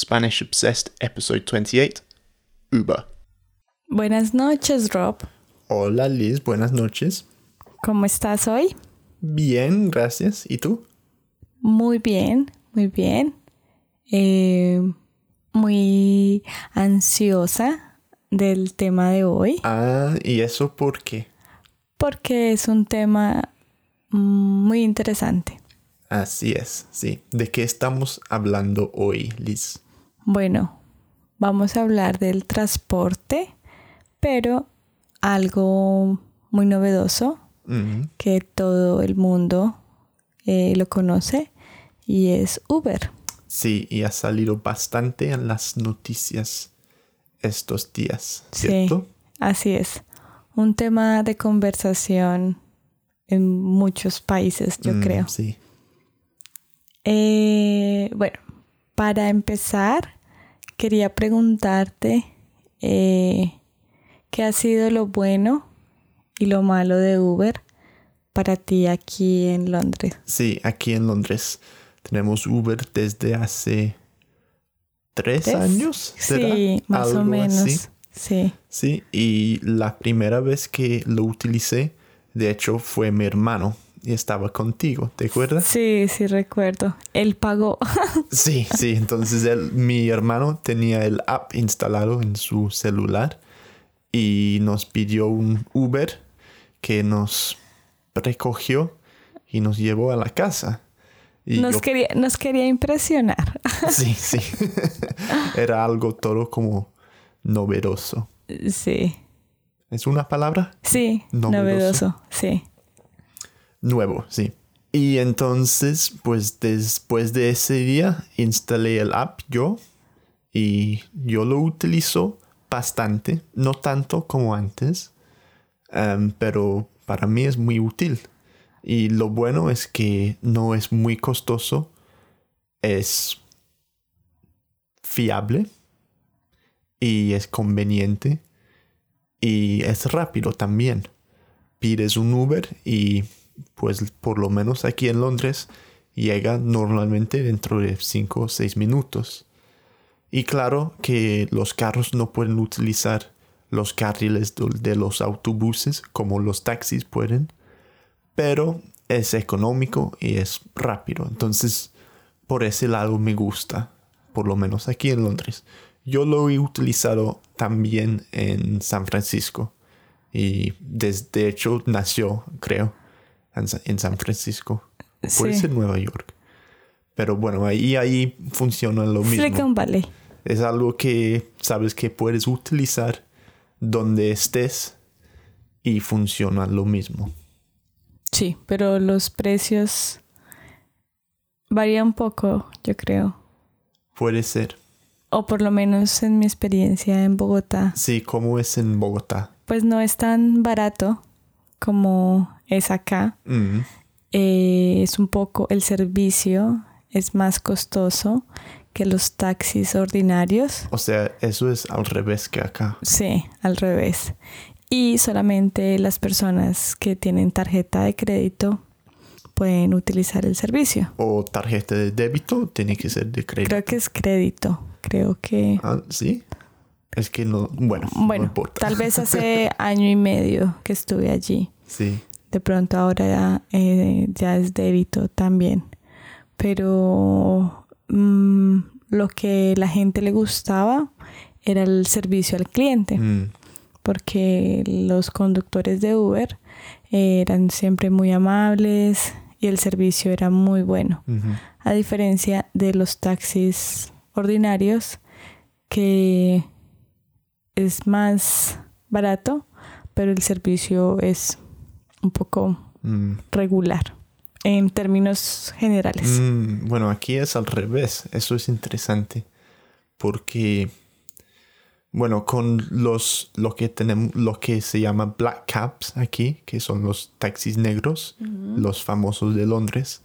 Spanish Obsessed, episode 28 Uber. Buenas noches, Rob. Hola Liz, buenas noches. ¿Cómo estás hoy? Bien, gracias. ¿Y tú? Muy bien, muy bien. Eh, muy ansiosa del tema de hoy Ah, ¿y eso por qué? porque es un tema muy interesante. Así es, sí. ¿De qué estamos hablando hoy, Liz? Bueno, vamos a hablar del transporte, pero algo muy novedoso que todo el mundo eh, lo conoce y es Uber. Sí, y ha salido bastante en las noticias estos días, Sí. ¿cierto? Así es. Un tema de conversación en muchos países, yo Mm, creo. Sí. Eh, bueno, para empezar, quería preguntarte eh, qué ha sido lo bueno y lo malo de Uber para ti aquí en Londres. Sí, aquí en Londres tenemos Uber desde hace tres ¿Tres? años. ¿será? Sí, más o menos. así. Sí. Sí, y la primera vez que lo utilicé, de hecho, fue mi hermano y estaba contigo, ¿te acuerdas? Sí, sí recuerdo. Él pagó. Sí, sí, entonces él, mi hermano tenía el app instalado en su celular y nos pidió un Uber que nos recogió y nos llevó a la casa. Y Nos yo- quería, nos quería impresionar. sí, sí, era algo todo como novedoso. Sí. ¿Es una palabra? Sí, Novedoso. novedoso. Sí. Nuevo, sí. Y entonces, pues después de ese día, instalé el app yo y yo lo utilizo bastante, no tanto como antes, em, pero para mí es muy útil. Y lo bueno es que no es muy costoso, es fiable y es conveniente y es rápido también. Pides un Uber y pues por lo menos aquí en Londres llega normalmente dentro de 5 o 6 minutos. Y claro que los carros no pueden utilizar los carriles de- los autobuses como los taxis pueden, pero es económico y es rápido. Entonces, por ese lado me gusta, por lo menos aquí en Londres. Yo lo he utilizado también en San Francisco y desde hecho nació, creo, en Sa- en San Francisco. Puede Sí. ser Nueva York. Pero bueno, ahí, ahí funciona lo mismo. Silicon Valley. Es algo que sabes que puedes utilizar donde estés y funciona lo mismo. Sí, pero los precios varían un poco, yo creo. Puede ser. O por lo menos en mi experiencia en Bogotá, Sí, como es en Bogotá. pues no es tan barato como es acá. Eh, es un poco el servicio es más costoso que los taxis ordinarios. O sea, eso es al revés que acá. Sí, al revés. Y solamente las personas que tienen tarjeta de crédito pueden utilizar el servicio. O tarjeta de débito tiene que ser de crédito. Creo que es crédito. Creo que... Ah, sí. Es que no. Bueno, no Bueno, importa. tal vez hace año y medio que estuve allí. Sí. De pronto ahora ya, eh, ya es débito también. Pero mm, lo que la gente le gustaba era el servicio al cliente. Mm, porque los conductores de Uber eh, eran siempre muy amables y el servicio era muy bueno, a diferencia de los taxis ordinarios que es más barato, pero el servicio es un poco Mm. regular en términos generales. Mm, bueno, aquí es al revés. Eso es interesante. Porque, bueno, con los lo que tenemos, lo que se llama black cabs aquí, que son los taxis negros, los famosos de Londres,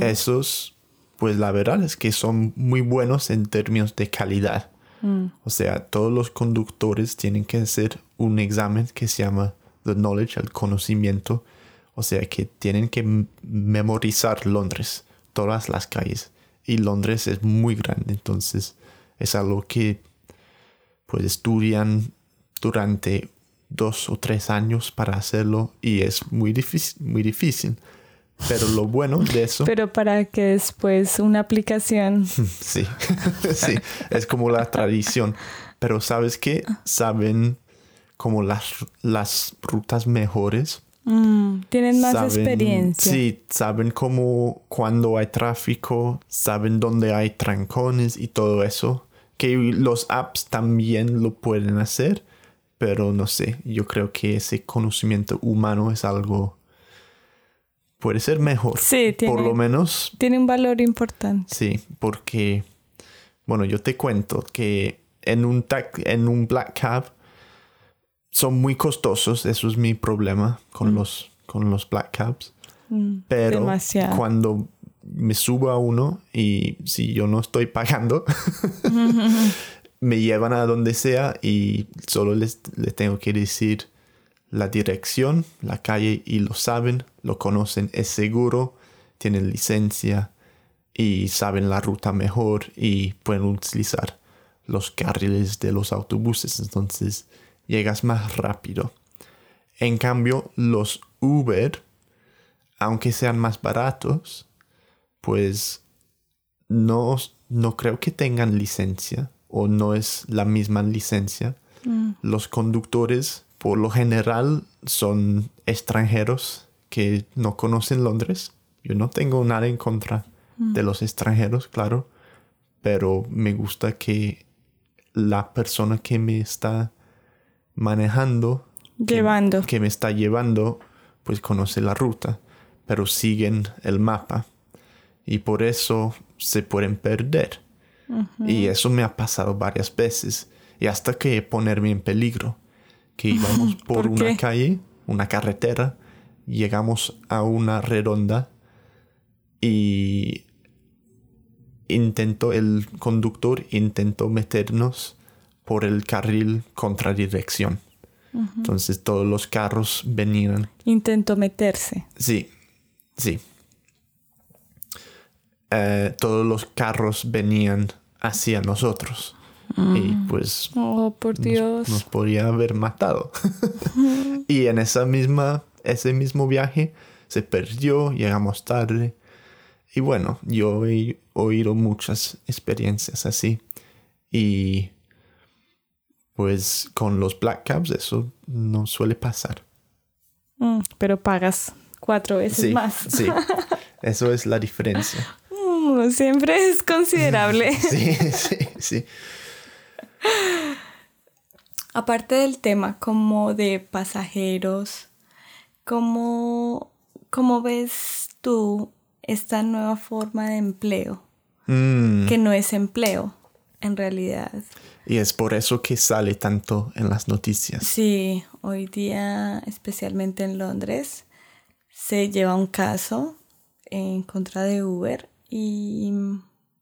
esos, pues la verdad es que son muy buenos en términos de calidad. Mm. O sea, todos los conductores tienen que hacer un examen que se llama the knowledge, el conocimiento. O sea, que tienen que memorizar Londres, todas las calles. Y Londres es muy grande, entonces Es algo que pues estudian durante dos o tres años para hacerlo y es muy difícil, muy difícil. Pero lo bueno de eso... Pero para que después una aplicación... sí, sí, es como la tradición. Pero sabes que saben como las, las rutas mejores. Mm, tienen más Saben- experiencia. Sí, saben cómo cuando hay tráfico, saben dónde hay trancones y todo eso. Que los apps también lo pueden hacer, pero no sé, yo creo que ese conocimiento humano es algo... Puede ser mejor. Sí, tiene, Por lo menos tiene un valor importante. Sí, porque, bueno, yo te cuento que en un, en un Black Cab son muy costosos, eso es mi problema con, los, con los Black Cabs. Mm, Pero demasiado. cuando me subo a uno y si yo no estoy pagando, me llevan a donde sea y solo les, les tengo que decir la dirección, la calle y lo saben, lo conocen, es seguro, tienen licencia y saben la ruta mejor y pueden utilizar los carriles de los autobuses, entonces llegas más rápido. En cambio, los Uber, aunque sean más baratos, pues no, no creo que tengan licencia o no es la misma licencia. Mm, Los conductores por lo general son extranjeros que no conocen Londres. Yo no tengo nada en contra de los extranjeros, claro, pero me gusta que la persona que me está manejando Llevando. que me está llevando, pues conoce la ruta, pero siguen el mapa. Y por eso se pueden perder. Y eso me ha pasado varias veces. Y hasta que ponerme en peligro, que íbamos por, ¿Por una calle, una carretera, llegamos a una redonda y intentó el conductor intentó meternos por el carril contradirección. Entonces todos los carros venían. Intentó meterse. Sí, sí. Eh, todos los carros venían hacia nosotros. Y pues Oh, por Dios. nos podría haber matado. y en esa misma, ese mismo viaje se perdió, llegamos tarde. Y bueno, yo he oído muchas experiencias así. Y pues con los black cabs eso no suele pasar. Mm, pero pagas cuatro veces Sí, más. sí. Eso es la diferencia. Mm, siempre es considerable. Sí, sí, sí. Aparte del tema como de pasajeros, ¿cómo, cómo ves tú esta nueva forma de empleo? Mm, Que no es empleo, en realidad. Y es por eso que sale tanto en las noticias. Sí, hoy día, especialmente en Londres, se lleva un caso en contra de Uber y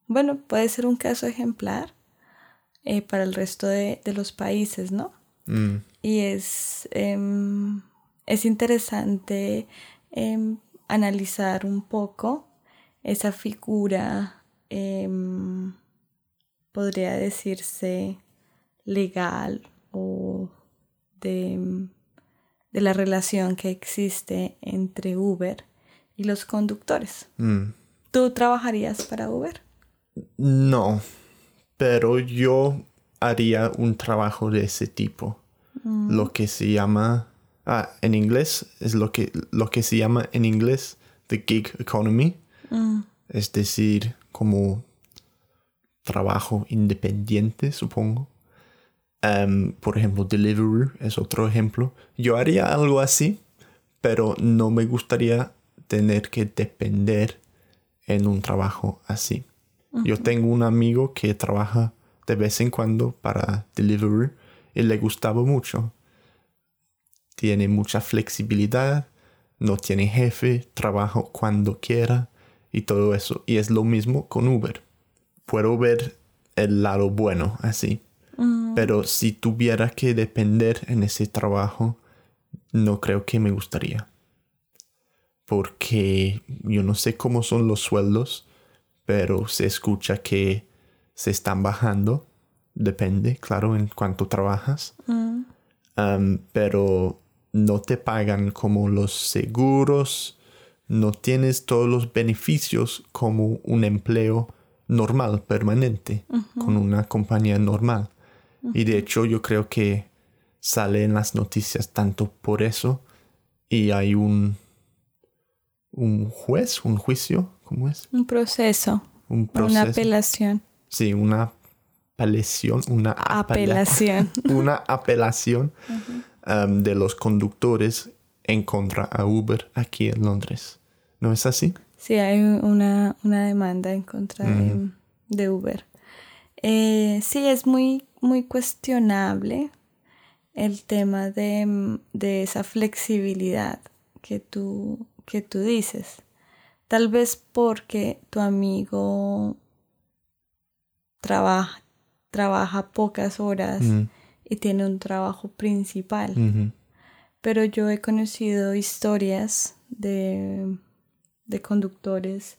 bueno, puede ser un caso ejemplar eh, para el resto de, de los países, ¿no? Mm, Y es, em, es interesante em, analizar un poco esa figura, em, podría decirse, legal o de, de la relación que existe entre Uber y los conductores. mm. ¿Tú trabajarías para Uber? No, pero yo haría un trabajo de ese tipo. Lo que se llama, ah, en inglés, es lo que, lo que se llama en inglés the gig economy. Mm, Es decir, como trabajo independiente, supongo. Em, por ejemplo, Deliveroo es otro ejemplo. Yo haría algo así, pero no me gustaría tener que depender en un trabajo así. Yo tengo un amigo que trabaja de vez en cuando para Deliveroo y le gustaba mucho. Tiene mucha flexibilidad, no tiene jefe, trabaja cuando quiera y todo eso. Y es lo mismo con Uber. Puedo ver el lado bueno así. mm, Pero si tuviera que depender en ese trabajo, no creo que me gustaría. Porque yo no sé cómo son los sueldos, pero se escucha que se están bajando depende, claro, en cuánto trabajas. Mm. Um, pero no te pagan como los seguros, no tienes todos los beneficios como un empleo normal, permanente, con una compañía normal. Y de hecho yo creo que sale en las noticias tanto por eso y hay un, un juez, un juicio, ¿cómo es? Un proceso. Un Una proceso. apelación. Sí, una apelación, una apela- Apelación. una apelación um, de los conductores en contra a Uber aquí en Londres. ¿No es así? Sí, hay una, una demanda en contra de, de Uber. Eh, sí, es muy, muy cuestionable el tema de, de esa flexibilidad que tú, que tú dices. Tal vez porque tu amigo trabaja, trabaja pocas horas y tiene un trabajo principal. Pero yo he conocido historias de, de conductores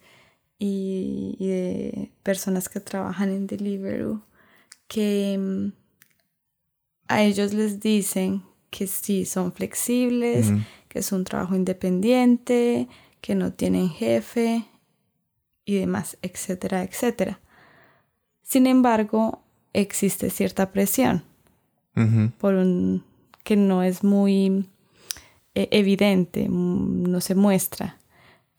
y, y de personas que trabajan en Deliveroo que mm, a ellos les dicen que sí son flexibles, que es un trabajo independiente, que no tienen jefe y demás, etcétera, etcétera. Sin embargo, existe cierta presión por un que no es muy eh, evidente, mm, no se muestra,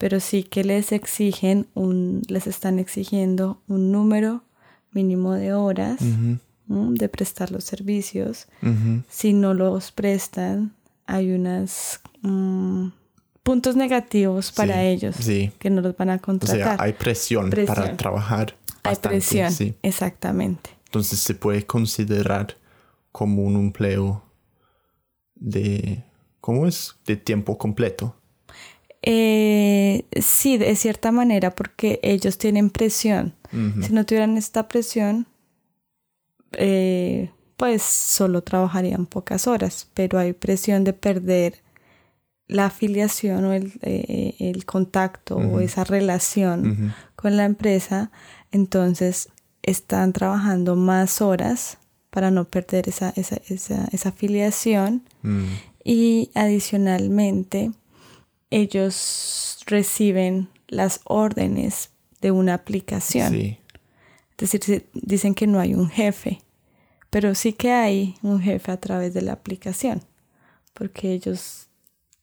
pero sí que les exigen un, les están exigiendo un número mínimo de horas de prestar los servicios. Si no los prestan, hay unos puntos negativos para Sí, ellos Sí. que no los van a O sea, contratar. hay presión, Presión. para trabajar. Hay presión, Sí. exactamente. Entonces se puede considerar como un empleo de, ¿cómo es? De tiempo completo. Eh, sí, de cierta manera, porque ellos tienen presión. Si no tuvieran esta presión, eh, pues solo trabajarían pocas horas, pero hay presión de perder la afiliación o el, eh, el contacto o esa relación con la empresa, entonces están trabajando más horas para no perder esa, esa, esa, esa afiliación. Mm, y adicionalmente ellos reciben las órdenes de una aplicación. Sí. Es decir, dicen que no hay un jefe, pero sí que hay un jefe a través de la aplicación, porque ellos,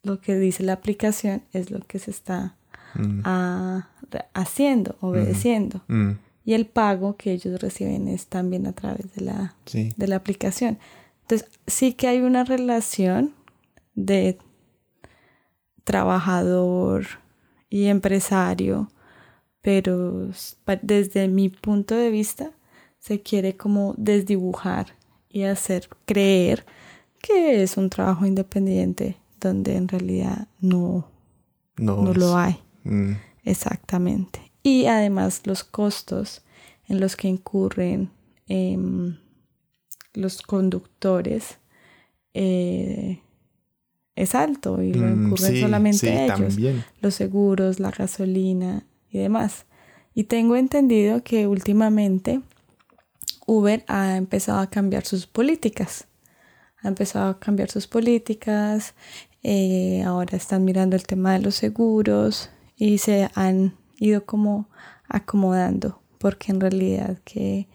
lo que dice la aplicación es lo que se está mm, ah, haciendo, obedeciendo. mm, Y el pago que ellos reciben es también a través de la, sí. de la aplicación. Entonces, sí que hay una relación de trabajador y empresario, pero desde mi punto de vista se quiere como desdibujar y hacer creer que es un trabajo independiente donde en realidad no, No, no lo hay. mm, Exactamente. Y además los costos en los que incurren em, los conductores eh, es alto y lo mm, incurren sí, solamente sí, ellos. también. Los seguros, la gasolina y demás. Y tengo entendido que últimamente Uber ha empezado a cambiar sus políticas. Ha empezado a cambiar sus políticas. eh, ahora están mirando el tema de los seguros y se han ido como acomodando porque en realidad que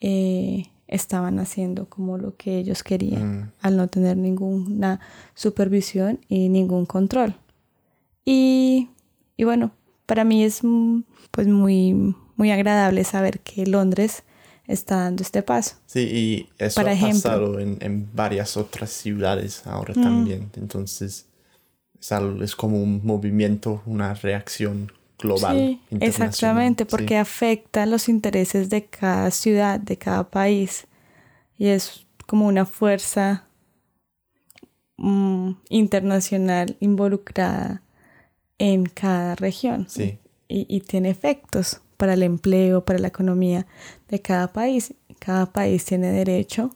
eh, estaban haciendo como lo que ellos querían Mm, al no tener ninguna supervisión y ningún control. Y, y bueno, para mí es mm, pues muy, muy agradable saber que Londres está dando este paso. Sí, y eso Para ha ejemplo. pasado en, en varias otras ciudades ahora Mm. también. Entonces, es, algo- es como un movimiento, una reacción global. Sí, exactamente, Sí. porque afecta los intereses de cada ciudad, de cada país. Y es como una fuerza mm, internacional involucrada en cada región. Sí, y, y tiene efectos para el empleo, para la economía de cada país. Cada país tiene derecho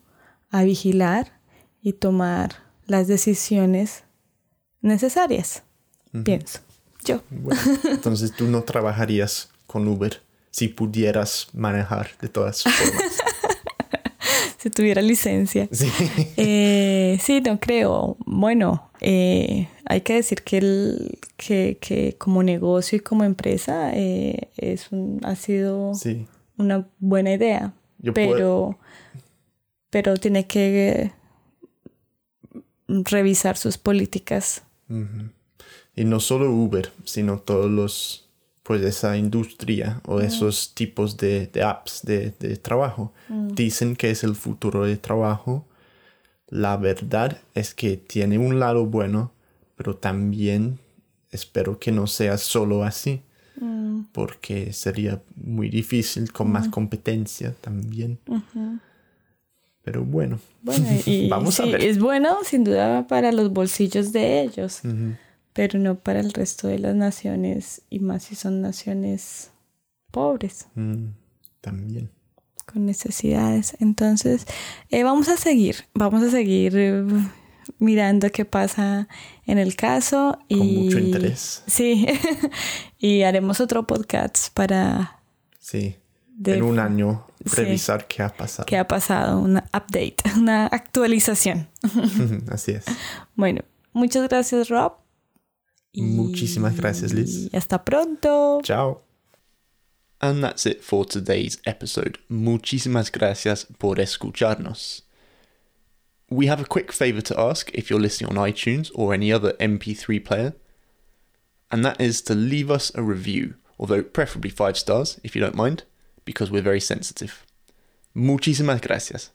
a vigilar y tomar las decisiones necesarias, pienso. Yo. bueno, entonces tú no trabajarías con Uber si pudieras manejar de todas formas. si tuviera licencia. Sí. Eh, sí, no creo. Bueno, eh, hay que decir que, el, que, que como negocio y como empresa eh, es un, ha sido Sí. una buena idea, Yo pero, puedo- pero tiene que revisar sus políticas. Ujú. Y no solo Uber, sino todos los, pues esa industria o esos tipos de, de apps de, de trabajo. Dicen que es el futuro del trabajo. La verdad es que tiene un lado bueno, pero también espero que no sea solo así, porque sería muy difícil con más competencia también. Pero bueno, Bueno, y Vamos a sí, ver. es bueno sin duda para los bolsillos de ellos. Pero no para el resto de las naciones y más si son naciones pobres. Mm, también. con necesidades. Entonces, eh, vamos a seguir, vamos a seguir eh, mirando qué pasa en el caso. Y, Con mucho interés. Sí, y haremos otro podcast para Sí. de en un año sí. revisar qué ha pasado. qué ha pasado, una update, una actualización. Así es. Bueno, muchas gracias Rob. Muchísimas gracias, Liz. Y hasta pronto. Chao. And that's it for today's episode. Muchísimas gracias por escucharnos. We have a quick favor to ask if you're listening on iTunes or any other MP3 player, and that is to leave us a review, although preferably five stars if you don't mind, because we're very sensitive. Muchísimas gracias.